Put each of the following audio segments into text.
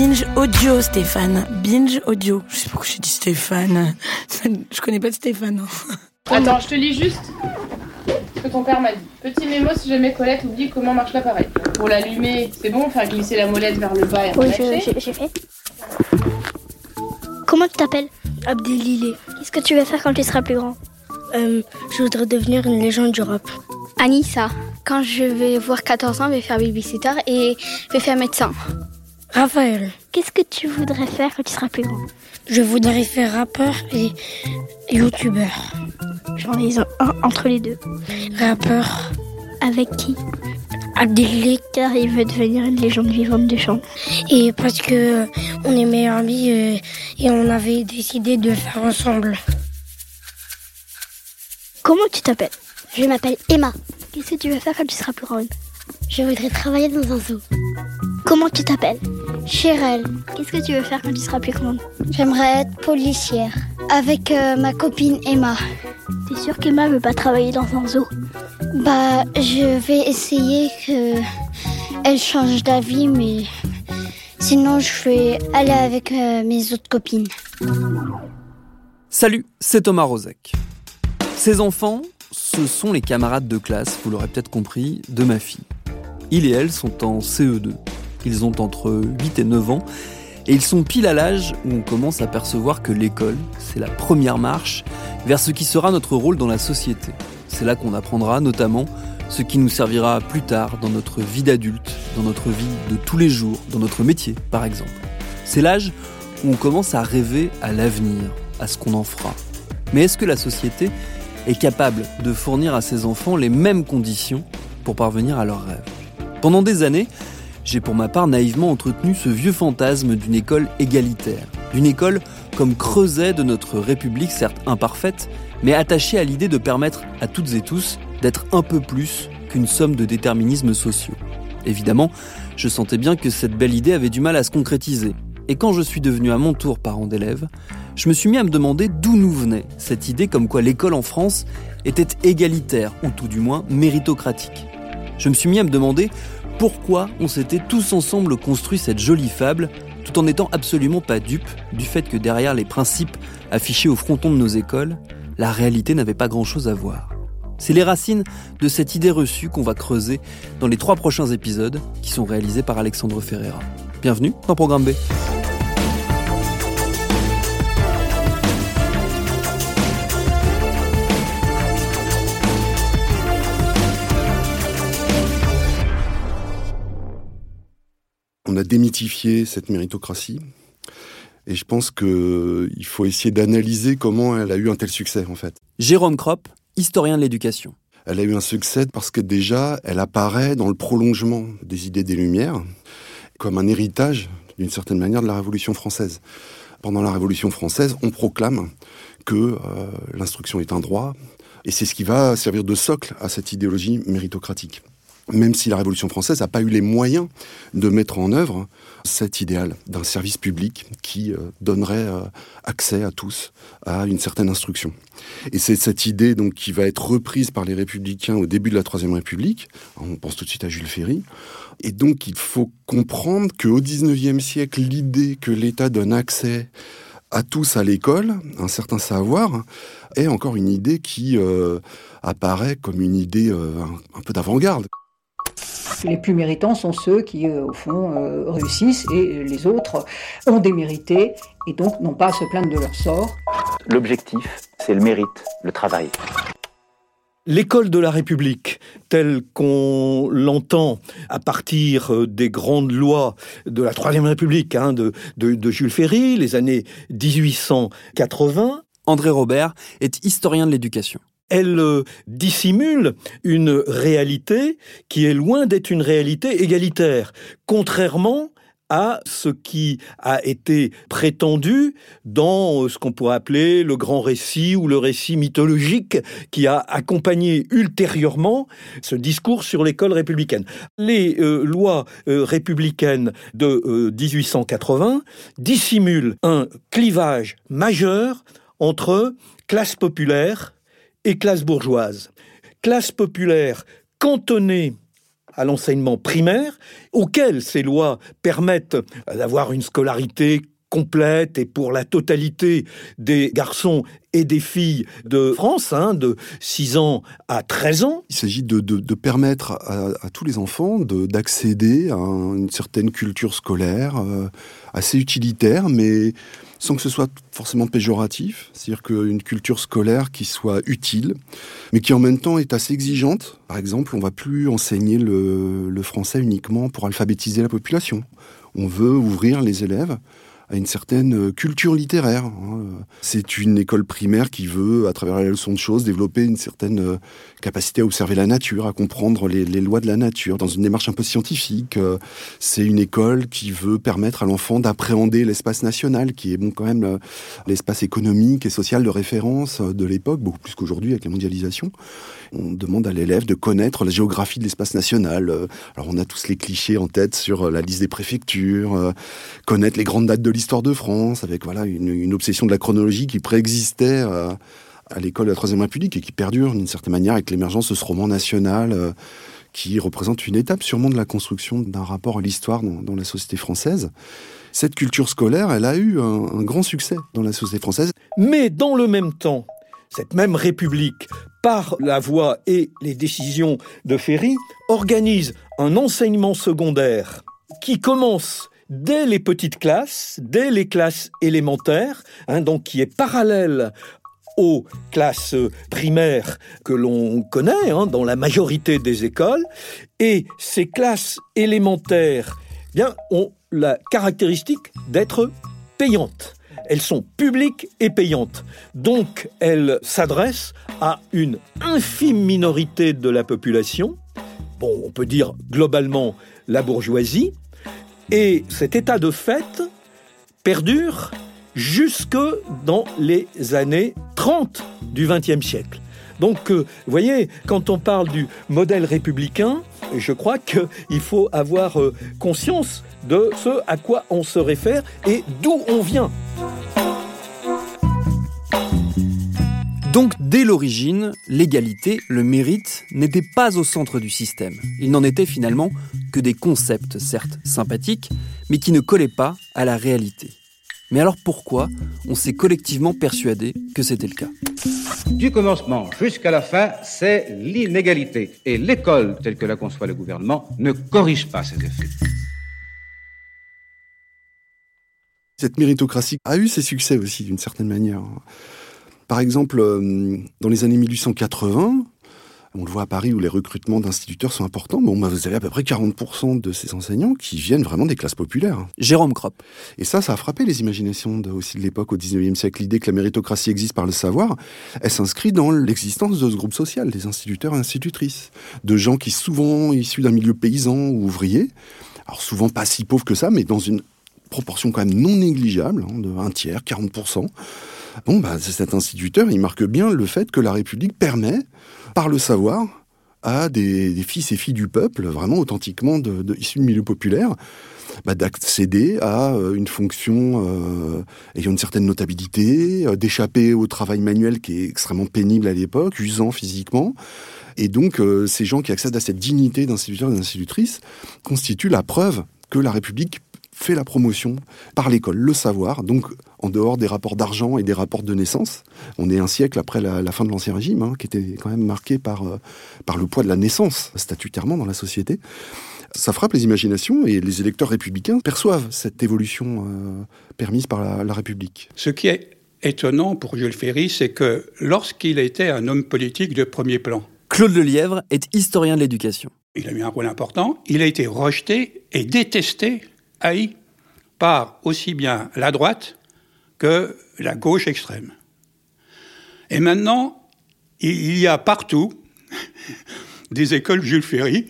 Binge audio, Stéphane. Binge audio. Je sais pas pourquoi j'ai dit Stéphane. Je connais pas de Stéphane. hein. Attends, je te lis juste ce que ton père m'a dit. Petit mémo si jamais Colette oublie comment marche l'appareil. Pour l'allumer, c'est bon, faire glisser la molette vers le bas et Oui, j'ai fait. Comment tu t'appelles? Abdelilé. Qu'est-ce que tu veux faire quand tu seras plus grand? Euh, je voudrais devenir une légende du rap. Anissa. Quand je vais voir 14 ans, je vais faire babysitter et je vais faire médecin. Raphaël. Qu'est-ce que tu voudrais faire quand tu seras plus grand? Je voudrais faire rappeur et youtubeur. J'en ai un entre les deux. Rappeur Avec qui? Abdelilé. Car il veut devenir une légende vivante du chant. Et parce que euh, on est meilleurs amis euh, et on avait décidé de le faire ensemble. Comment tu t'appelles? Je m'appelle Emma. Qu'est-ce que tu veux faire quand tu seras plus grande? Je voudrais travailler dans un zoo. Comment tu t'appelles? Chérel, Qu'est-ce que tu veux faire quand tu seras plus grande j'aimerais être policière avec euh, ma copine Emma. T'es sûre qu'Emma veut pas travailler dans un zoo Bah, je vais essayer que elle change d'avis, mais sinon je vais aller avec euh, mes autres copines. Salut, c'est Thomas Rozek. Ces enfants, ce sont les camarades de classe, vous l'aurez peut-être compris, de ma fille. Ils et elle sont en CE2. Ils ont entre 8 et 9 ans et ils sont pile à l'âge où on commence à percevoir que l'école, c'est la première marche vers ce qui sera notre rôle dans la société. C'est là qu'on apprendra notamment ce qui nous servira plus tard dans notre vie d'adulte, dans notre vie de tous les jours, dans notre métier par exemple. C'est l'âge où on commence à rêver à l'avenir, à ce qu'on en fera. Mais est-ce que la société est capable de fournir à ses enfants les mêmes conditions pour parvenir à leurs rêves? Pendant des années, j'ai pour ma part naïvement entretenu ce vieux fantasme d'une école égalitaire, d'une école comme creuset de notre République, certes imparfaite, mais attachée à l'idée de permettre à toutes et tous d'être un peu plus qu'une somme de déterminismes sociaux. Évidemment, je sentais bien que cette belle idée avait du mal à se concrétiser. Et quand je suis devenu à mon tour parent d'élève, je me suis mis à me demander d'où nous venait cette idée comme quoi l'école en France était égalitaire, ou tout du moins méritocratique. Je me suis mis à me demander pourquoi on s'était tous ensemble construit cette jolie fable, tout en n'étant absolument pas dupe du fait que derrière les principes affichés au fronton de nos écoles, la réalité n'avait pas grand-chose à voir. C'est les racines de cette idée reçue qu'on va creuser dans les trois prochains épisodes qui sont réalisés par Alexandre Ferreira. Bienvenue dans Programme B. On a démythifié cette méritocratie. Et je pense qu'il faut essayer d'analyser comment elle a eu un tel succès, en fait. Jérôme Kropp, historien de l'éducation. Elle a eu un succès parce que déjà, elle apparaît dans le prolongement des idées des Lumières, comme un héritage, d'une certaine manière, de la Révolution française. Pendant la Révolution française, on proclame que euh, l'instruction est un droit, et c'est ce qui va servir de socle à cette idéologie méritocratique. Même si la Révolution française n'a pas eu les moyens de mettre en œuvre cet idéal d'un service public qui euh, donnerait euh, accès à tous à une certaine instruction. Et c'est cette idée donc qui va être reprise par les républicains au début de la Troisième République. On pense tout de suite à Jules Ferry. Et donc il faut comprendre qu'au XIXe siècle, l'idée que l'État donne accès à tous à l'école, un certain savoir, est encore une idée qui euh, apparaît comme une idée un peu d'avant-garde. Les plus méritants sont ceux qui, euh, au fond, euh, réussissent et les autres ont démérité et donc n'ont pas à se plaindre de leur sort. L'objectif, c'est le mérite, le travail. L'école de la République, telle qu'on l'entend à partir euh, des grandes lois de la Troisième République, hein, de, de, de Jules Ferry, les années 1880, André Robert est historien de l'éducation. Elle euh, dissimule une réalité qui est loin d'être une réalité égalitaire, contrairement à ce qui a été prétendu dans euh, ce qu'on pourrait appeler le grand récit ou le récit mythologique qui a accompagné ultérieurement ce discours sur l'école républicaine. Les euh, lois républicaines de 1880 dissimulent un clivage majeur entre classe populaire et classe bourgeoise. Classe populaire cantonnée à l'enseignement primaire, auquel ces lois permettent d'avoir une scolarité complète et pour la totalité des garçons et des filles de France, hein, de 6 ans à 13 ans. Il s'agit de, permettre à, tous les enfants d'accéder à une certaine culture scolaire euh, assez utilitaire, mais sans que ce soit forcément péjoratif, c'est-à-dire qu'une culture scolaire qui soit utile, mais qui en même temps est assez exigeante. Par exemple, on va plus enseigner le, le français uniquement pour alphabétiser la population. On veut ouvrir les élèves à une certaine euh, culture littéraire. Hein. C'est une école primaire qui veut, à travers la leçon de choses, développer une certaine euh, capacité à observer la nature, à comprendre les, lois de la nature, dans une démarche un peu scientifique. Euh. C'est une école qui veut permettre à l'enfant d'appréhender l'espace national, qui est bon quand même l'espace économique et social de référence de l'époque, beaucoup plus qu'aujourd'hui avec la mondialisation. On demande à l'élève de connaître la géographie de l'espace national. Alors on a tous les clichés en tête sur la liste des préfectures, connaître les grandes dates de l'histoire de France, avec voilà une, obsession de la chronologie qui préexistait euh, à l'école de la Troisième République et qui perdure d'une certaine manière avec l'émergence de ce roman national euh, qui représente une étape sûrement de la construction d'un rapport à l'histoire dans, la société française. Cette culture scolaire, elle a eu un grand succès dans la société française. Mais dans le même temps, cette même République, par la voie et les décisions de Ferry, organise un enseignement secondaire qui commence dès les petites classes, dès les classes élémentaires, hein, donc qui est parallèle aux classes primaires que l'on connaît hein, dans la majorité des écoles. Et ces classes élémentaires bien, ont la caractéristique d'être payantes. Elles sont publiques et payantes. Donc elles s'adressent à une infime minorité de la population. Bon, on peut dire globalement la bourgeoisie, et cet état de fait perdure jusque dans les années 30 du XXe siècle. Donc, euh, vous voyez, quand on parle du modèle républicain, je crois qu'il faut avoir euh, conscience de ce à quoi on se réfère et d'où on vient. Donc dès l'origine, l'égalité, le mérite n'étaient pas au centre du système. Il n'en était finalement que des concepts, certes sympathiques, mais qui ne collaient pas à la réalité. Mais alors pourquoi on s'est collectivement persuadé que c'était le cas? Du commencement jusqu'à la fin, c'est l'inégalité. Et l'école, telle que la conçoit le gouvernement, ne corrige pas ces effets. Cette méritocratie a eu ses succès aussi, d'une certaine manière. Par exemple, euh, dans les années 1880, on le voit à Paris où les recrutements d'instituteurs sont importants. Bon, vous avez à peu près 40% de ces enseignants qui viennent vraiment des classes populaires. Jérôme Kropp. Et ça, ça a frappé les imaginations aussi de l'époque, au 19e siècle. L'idée que la méritocratie existe par le savoir, elle s'inscrit dans l'existence de ce groupe social, des instituteurs et institutrices. De gens qui, souvent issus d'un milieu paysan ou ouvrier, alors souvent pas si pauvres que ça, mais dans une proportion quand même non négligeable, hein, de un tiers, 40%, Bon, bah, cet instituteur, il marque bien le fait que la République permet, par le savoir, à des, fils et filles du peuple, vraiment authentiquement de, issus du milieu populaire, bah, d'accéder à euh, une fonction euh, ayant une certaine notabilité, euh, d'échapper au travail manuel qui est extrêmement pénible à l'époque, usant physiquement. Et donc, ces gens qui accèdent à cette dignité d'instituteur et d'institutrice constituent la preuve que la République fait la promotion par l'école, le savoir, donc en dehors des rapports d'argent et des rapports de naissance. On est un siècle après la, fin de l'Ancien Régime, hein, qui était quand même marqué par, euh, par le poids de la naissance, statutairement dans la société. Ça frappe les imaginations et les électeurs républicains perçoivent cette évolution euh, permise par la, la République. Ce qui est étonnant pour Jules Ferry, c'est que lorsqu'il était un homme politique de premier plan, Claude Lelièvre est historien de l'éducation. Il a eu un rôle important. Il a été rejeté et détesté haï par aussi bien la droite que la gauche extrême. Et maintenant, il y a partout des écoles Jules Ferry,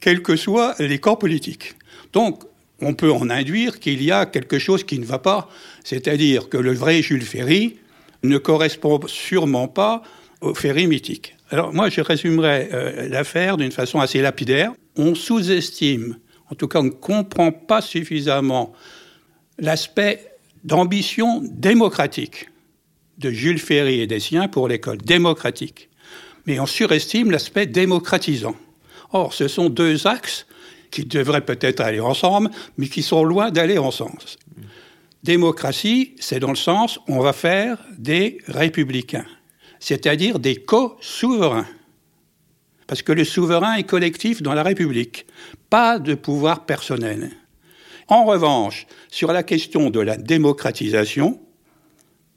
quels que soient les corps politiques. Donc, on peut en induire qu'il y a quelque chose qui ne va pas, c'est-à-dire que le vrai Jules Ferry ne correspond sûrement pas au Ferry mythique. Alors moi, je résumerai euh, l'affaire d'une façon assez lapidaire. On sous-estime, en tout cas on ne comprend pas suffisamment l'aspect d'ambition démocratique de Jules Ferry et des siens pour l'école démocratique. Mais on surestime l'aspect démocratisant. Or, ce sont deux axes qui devraient peut-être aller ensemble, mais qui sont loin d'aller ensemble. Démocratie, c'est dans le sens on va faire des républicains, c'est-à-dire des co-souverains. Parce que le souverain est collectif dans la République, pas de pouvoir personnel. En revanche, sur la question de la démocratisation,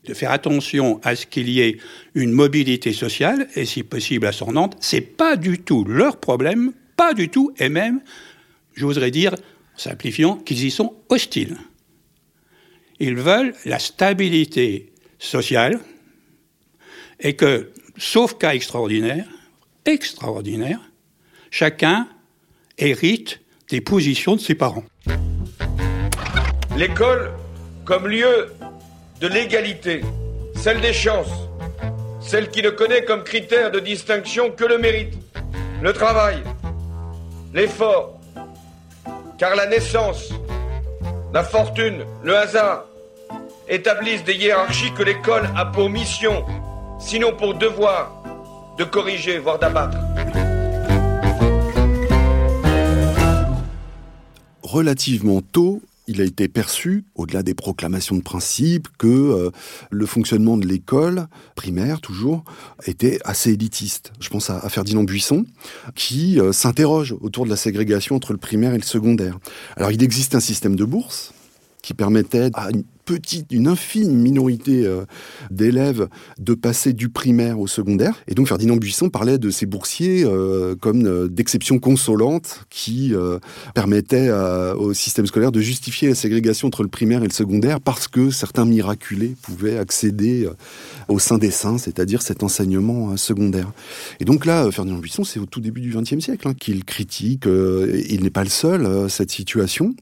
de faire attention à ce qu'il y ait une mobilité sociale, et si possible ascendante, c'est pas du tout leur problème, pas du tout, et même, je voudrais dire, en simplifiant, qu'ils y sont hostiles. Ils veulent la stabilité sociale, et que, sauf cas extraordinaire, extraordinaire, chacun hérite des positions de ses parents. L'école comme lieu de l'égalité, celle des chances, celle qui ne connaît comme critère de distinction que le mérite, le travail, l'effort, car la naissance, la fortune, le hasard établissent des hiérarchies que l'école a pour mission, sinon pour devoir, de corriger, voire d'abattre. Relativement tôt, il a été perçu, au-delà des proclamations de principe, que euh, le fonctionnement de l'école, primaire toujours, était assez élitiste. Je pense à, Ferdinand Buisson, qui euh, s'interroge autour de la ségrégation entre le primaire et le secondaire. Alors il existe un système de bourse qui permettait à une infime minorité euh, d'élèves de passer du primaire au secondaire. Et donc Ferdinand Buisson parlait de ces boursiers euh, comme euh, d'exceptions consolantes qui permettaient au système scolaire de justifier la ségrégation entre le primaire et le secondaire parce que certains miraculés pouvaient accéder au sein des saints, c'est-à-dire cet enseignement secondaire. Et donc là, Ferdinand Buisson, c'est au tout début du XXe siècle hein, qu'il critique, il n'est pas le seul, cette situation.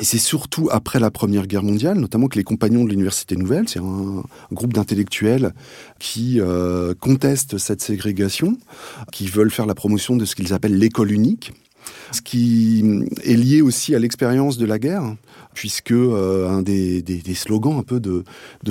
Et c'est surtout après la Première Guerre mondiale, notamment que les compagnons de l'Université Nouvelle, c'est un, groupe d'intellectuels qui euh, contestent cette ségrégation, qui veulent faire la promotion de ce qu'ils appellent l'école unique, ce qui est lié aussi à l'expérience de la guerre, puisque euh, un des, slogans un peu de,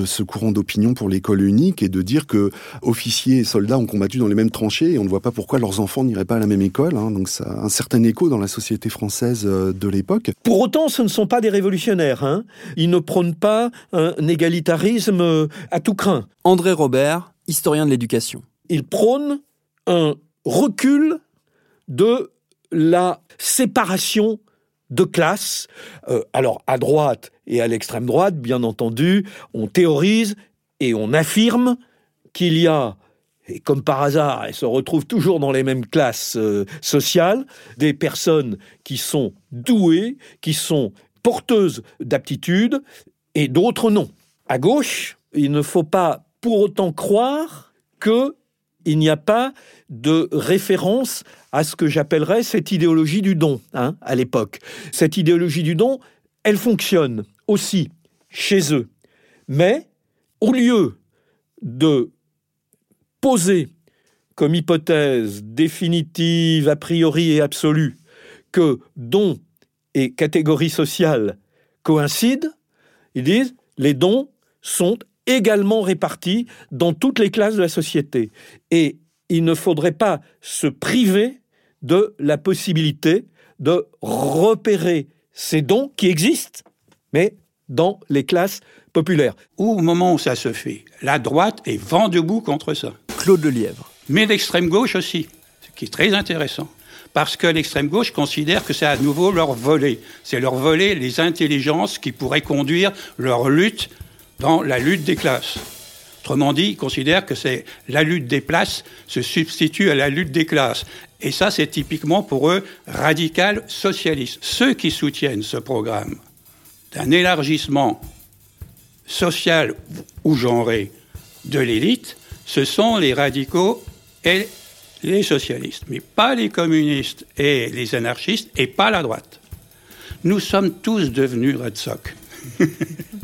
ce courant d'opinion pour l'école unique est de dire que officiers et soldats ont combattu dans les mêmes tranchées et on ne voit pas pourquoi leurs enfants n'iraient pas à la même école. Hein. donc ça a un certain écho dans la société française euh, de l'époque. Pour autant, ce ne sont pas des révolutionnaires. Hein. Ils ne prônent pas un égalitarisme euh, à tout craint. André Robert, historien de l'éducation. Ils prônent un recul de la séparation de classes. Euh, alors, à droite et à l'extrême droite, bien entendu, on théorise et on affirme qu'il y a, et comme par hasard, elles se retrouvent toujours dans les mêmes classes euh, sociales, des personnes qui sont douées, qui sont porteuses d'aptitudes, et d'autres non. À gauche, il ne faut pas pour autant croire que il n'y a pas de référence à ce que j'appellerais cette idéologie du don hein, à l'époque. Cette idéologie du don, elle fonctionne aussi chez eux. Mais au lieu de poser comme hypothèse définitive, a priori et absolue, que don et catégorie sociale coïncident, ils disent les dons sont également répartis dans toutes les classes de la société. Et il ne faudrait pas se priver de la possibilité de repérer ces dons qui existent, mais dans les classes populaires. Au moment où ça se fait, la droite est vent debout contre ça. Claude Lelièvre. Mais l'extrême gauche aussi, ce qui est très intéressant. Parce que l'extrême gauche considère que c'est à nouveau leur volet. C'est leur volet les intelligences qui pourraient conduire leur lutte dans la lutte des classes. Autrement dit, ils considèrent que c'est la lutte des places se substitue à la lutte des classes. Et ça, c'est typiquement pour eux radical socialiste. Ceux qui soutiennent ce programme d'un élargissement social ou genré de l'élite, ce sont les radicaux et les socialistes, mais pas les communistes et les anarchistes et pas la droite. Nous sommes tous devenus Red Sox.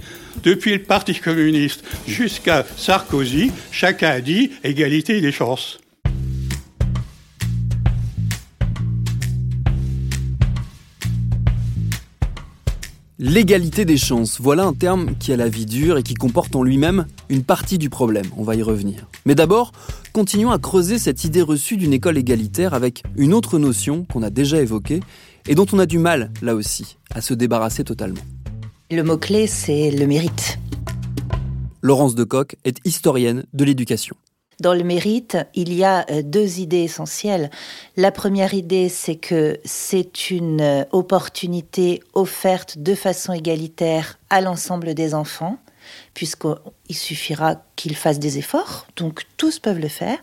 Depuis le Parti communiste jusqu'à Sarkozy, chacun a dit égalité des chances. L'égalité des chances, voilà un terme qui a la vie dure et qui comporte en lui-même une partie du problème, on va y revenir. Mais d'abord, continuons à creuser cette idée reçue d'une école égalitaire avec une autre notion qu'on a déjà évoquée et dont on a du mal, là aussi, à se débarrasser totalement. Le mot-clé, c'est le mérite. Laurence Decoq est historienne de l'éducation. Dans le mérite, il y a euh, deux idées essentielles. La première idée, c'est que c'est une euh, opportunité offerte de façon égalitaire à l'ensemble des enfants puisqu'il suffira qu'ils fassent des efforts, donc tous peuvent le faire.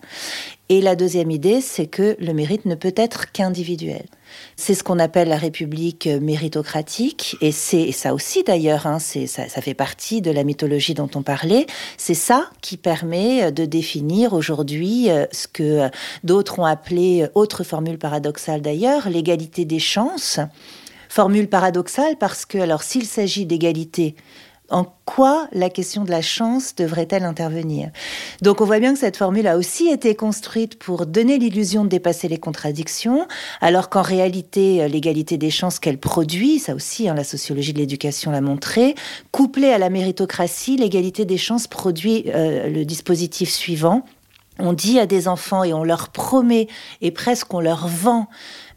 Et la deuxième idée, c'est que le mérite ne peut être qu'individuel. C'est ce qu'on appelle la République méritocratique, et c'est ça aussi d'ailleurs, hein, ça, ça fait partie de la mythologie dont on parlait. C'est ça qui permet de définir aujourd'hui euh, ce que d'autres ont appelé, euh, autre formule paradoxale d'ailleurs, l'égalité des chances. Formule paradoxale parce que, alors, s'il s'agit d'égalité en quoi la question de la chance devrait-elle intervenir? Donc on voit bien que cette formule a aussi été construite pour donner l'illusion de dépasser les contradictions, alors qu'en réalité l'égalité des chances qu'elle produit, ça aussi hein, la sociologie de l'éducation l'a montré, couplée à la méritocratie, l'égalité des chances produit euh, le dispositif suivant. On dit à des enfants et on leur promet et presque on leur vend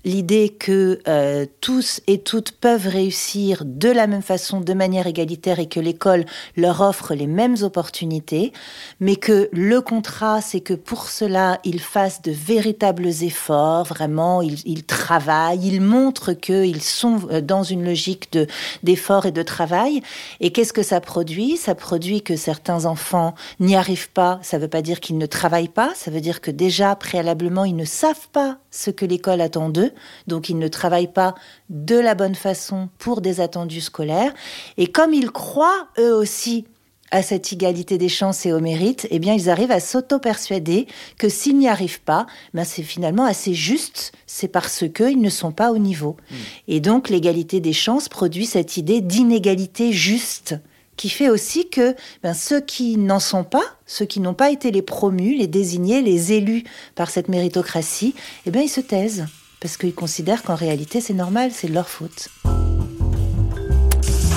l'idée que euh, tous et toutes peuvent réussir de la même façon, de manière égalitaire, et que l'école leur offre les mêmes opportunités, mais que le contrat, c'est que pour cela, ils fassent de véritables efforts, vraiment, ils, travaillent, ils montrent qu'ils sont euh, dans une logique de d'effort et de travail. Et qu'est-ce que ça produit? Ça produit que certains enfants n'y arrivent pas. Ça ne veut pas dire qu'ils ne travaillent pas, ça veut dire que déjà, préalablement, ils ne savent pas ce que l'école attend d'eux donc ils ne travaillent pas de la bonne façon pour des attendus scolaires. Et comme ils croient eux aussi à cette égalité des chances et au mérite, eh bien, ils arrivent à s'auto-persuader que s'ils n'y arrivent pas, ben c'est finalement assez juste, c'est parce qu'ils ne sont pas au niveau. Hmm. Et donc, l'égalité des chances produit cette idée d'inégalité juste qui fait aussi que ben, ceux qui n'en sont pas, ceux qui n'ont pas été les promus, les désignés, les élus par cette méritocratie, eh bien, ils se taisent parce qu'ils considèrent qu'en réalité c'est normal, c'est leur faute.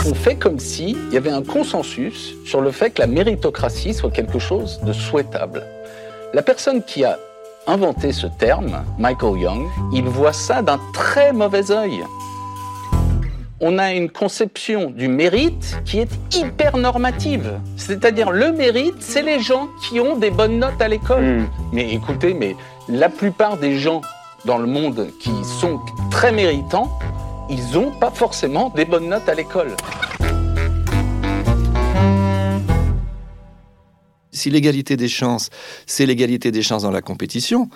On fait comme s'il y avait un consensus sur le fait que la méritocratie soit quelque chose de souhaitable. La personne qui a inventé ce terme, Michael Young, il voit ça d'un très mauvais œil. On a une conception du mérite qui est hyper normative. C'est-à-dire le mérite, c'est les gens qui ont des bonnes notes à l'école. Hmm. Mais écoutez, mais la plupart des gens dans le monde qui sont très méritants, ils n'ont pas forcément des bonnes notes à l'école. Si l'égalité des chances, c'est l'égalité des chances dans la compétition,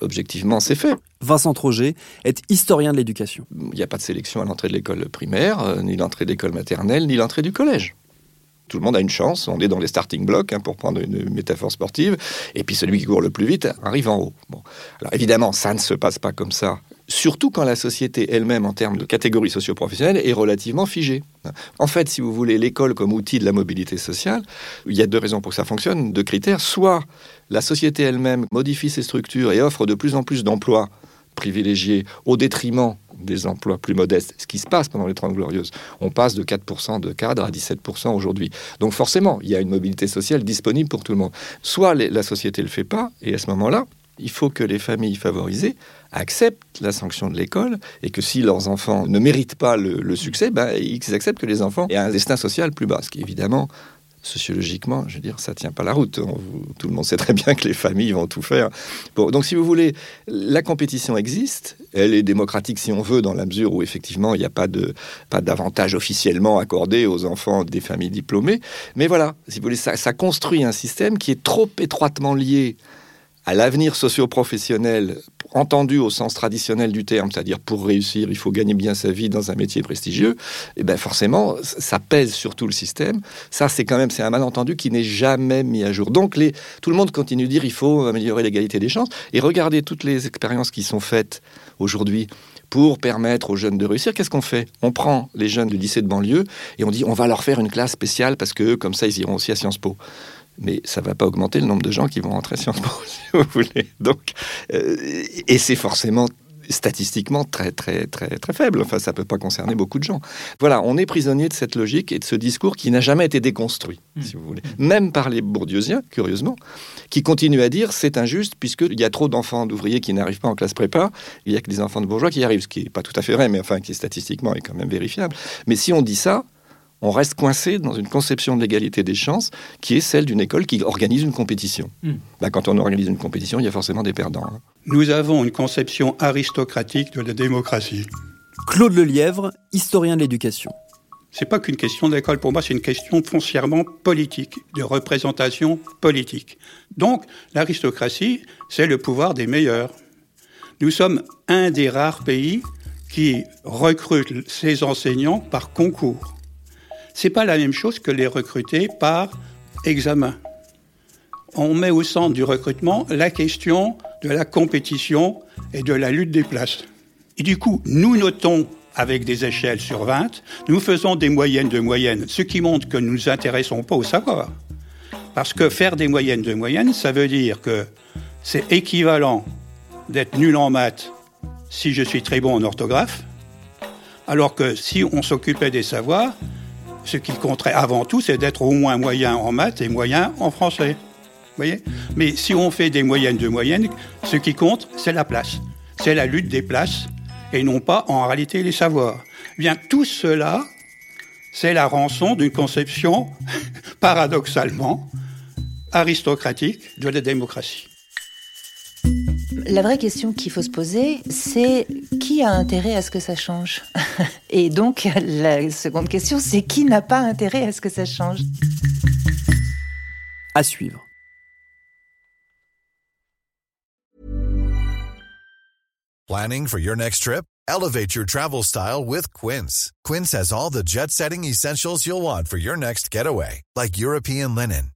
objectivement, c'est fait. Vincent Troget est historien de l'éducation. Il n'y a pas de sélection à l'entrée de l'école primaire, euh, ni l'entrée de l'école maternelle, ni l'entrée du collège. Tout le monde a une chance, on est dans les starting blocks, hein, pour prendre une métaphore sportive, et puis celui qui court le plus vite arrive en haut. Bon. Alors évidemment, ça ne se passe pas comme ça, surtout quand la société elle-même, en termes de catégories socio-professionnelles, est relativement figée. En fait, si vous voulez l'école comme outil de la mobilité sociale, il y a deux raisons pour que ça fonctionne, deux critères. Soit la société elle-même modifie ses structures et offre de plus en plus d'emplois privilégiés au détriment des emplois plus modestes, ce qui se passe pendant les Trente Glorieuses. On passe de 4% de cadres à 17% aujourd'hui. Donc forcément, il y a une mobilité sociale disponible pour tout le monde. Soit la société ne le fait pas, et à ce moment-là, il faut que les familles favorisées acceptent la sanction de l'école et que si leurs enfants ne méritent pas le, succès, ben, ils acceptent que les enfants aient un destin social plus bas, ce qui évidemment sociologiquement, je veux dire, ça tient pas la route. tout le monde sait très bien que les familles vont tout faire. Bon, donc, si vous voulez, la compétition existe. Elle est démocratique si on veut, dans la mesure où effectivement il n'y a pas de pas d'avantage officiellement accordé aux enfants des familles diplômées. Mais voilà, si vous voulez, ça construit un système qui est trop étroitement lié à l'avenir socio-professionnel entendu au sens traditionnel du terme, c'est-à-dire pour réussir, il faut gagner bien sa vie dans un métier prestigieux, et eh ben forcément, ça pèse sur tout le système. Ça, c'est quand même c'est un malentendu qui n'est jamais mis à jour. Donc tout le monde continue de dire il faut améliorer l'égalité des chances. Et regardez toutes les expériences qui sont faites aujourd'hui pour permettre aux jeunes de réussir. Qu'est-ce qu'on fait? On prend les jeunes du lycée de banlieue et on dit on va leur faire une classe spéciale parce que comme ça ils iront aussi à Sciences Po mais ça ne va pas augmenter le nombre de gens qui vont rentrer à Sciences Po, si vous voulez. Donc, euh, et c'est forcément statistiquement très très très très faible. Enfin, ça peut pas concerner beaucoup de gens. Voilà, on est prisonnier de cette logique et de ce discours qui n'a jamais été déconstruit, hmm. si vous voulez, même par les bourdieusiens, curieusement, qui continuent à dire c'est injuste puisqu'il y a trop d'enfants d'ouvriers qui n'arrivent pas en classe prépa, il y a que des enfants de bourgeois qui y arrivent, ce qui est pas tout à fait vrai, mais enfin qui statistiquement est quand même vérifiable. Mais si on dit ça, on reste coincé dans une conception de l'égalité des chances qui est celle d'une école qui organise une compétition. Hmm. Ben, quand on organise une compétition, il y a forcément des perdants. Hein. Nous avons une conception aristocratique de la démocratie. Claude Lelièvre, historien de l'éducation. C'est pas qu'une question d'école, pour moi, c'est une question foncièrement politique, de représentation politique. Donc, l'aristocratie, c'est le pouvoir des meilleurs. Nous sommes un des rares pays qui recrute ses enseignants par concours c'est pas la même chose que les recruter par examen. On met au centre du recrutement la question de la compétition et de la lutte des places. Et du coup, nous notons avec des échelles sur 20, nous faisons des moyennes de moyennes, ce qui montre que nous ne nous intéressons pas au savoir. Parce que faire des moyennes de moyennes, ça veut dire que c'est équivalent d'être nul en maths si je suis très bon en orthographe, alors que si on s'occupait des savoirs, ce qui compterait avant tout, c'est d'être au moins moyen en maths et moyen en français. Voyez? Mais si on fait des moyennes de moyennes, ce qui compte, c'est la place. C'est la lutte des places et non pas en réalité les savoirs. Eh bien, tout cela, c'est la rançon d'une conception, paradoxalement, aristocratique de la démocratie. La vraie question qu'il faut se poser, c'est qui a intérêt à ce que ça change? Et donc, la seconde question, c'est qui n'a pas intérêt à ce que ça change? À suivre. Planning for your next trip? Elevate your travel style with Quince. Quince has all the jet setting essentials you'll want for your next getaway, like European linen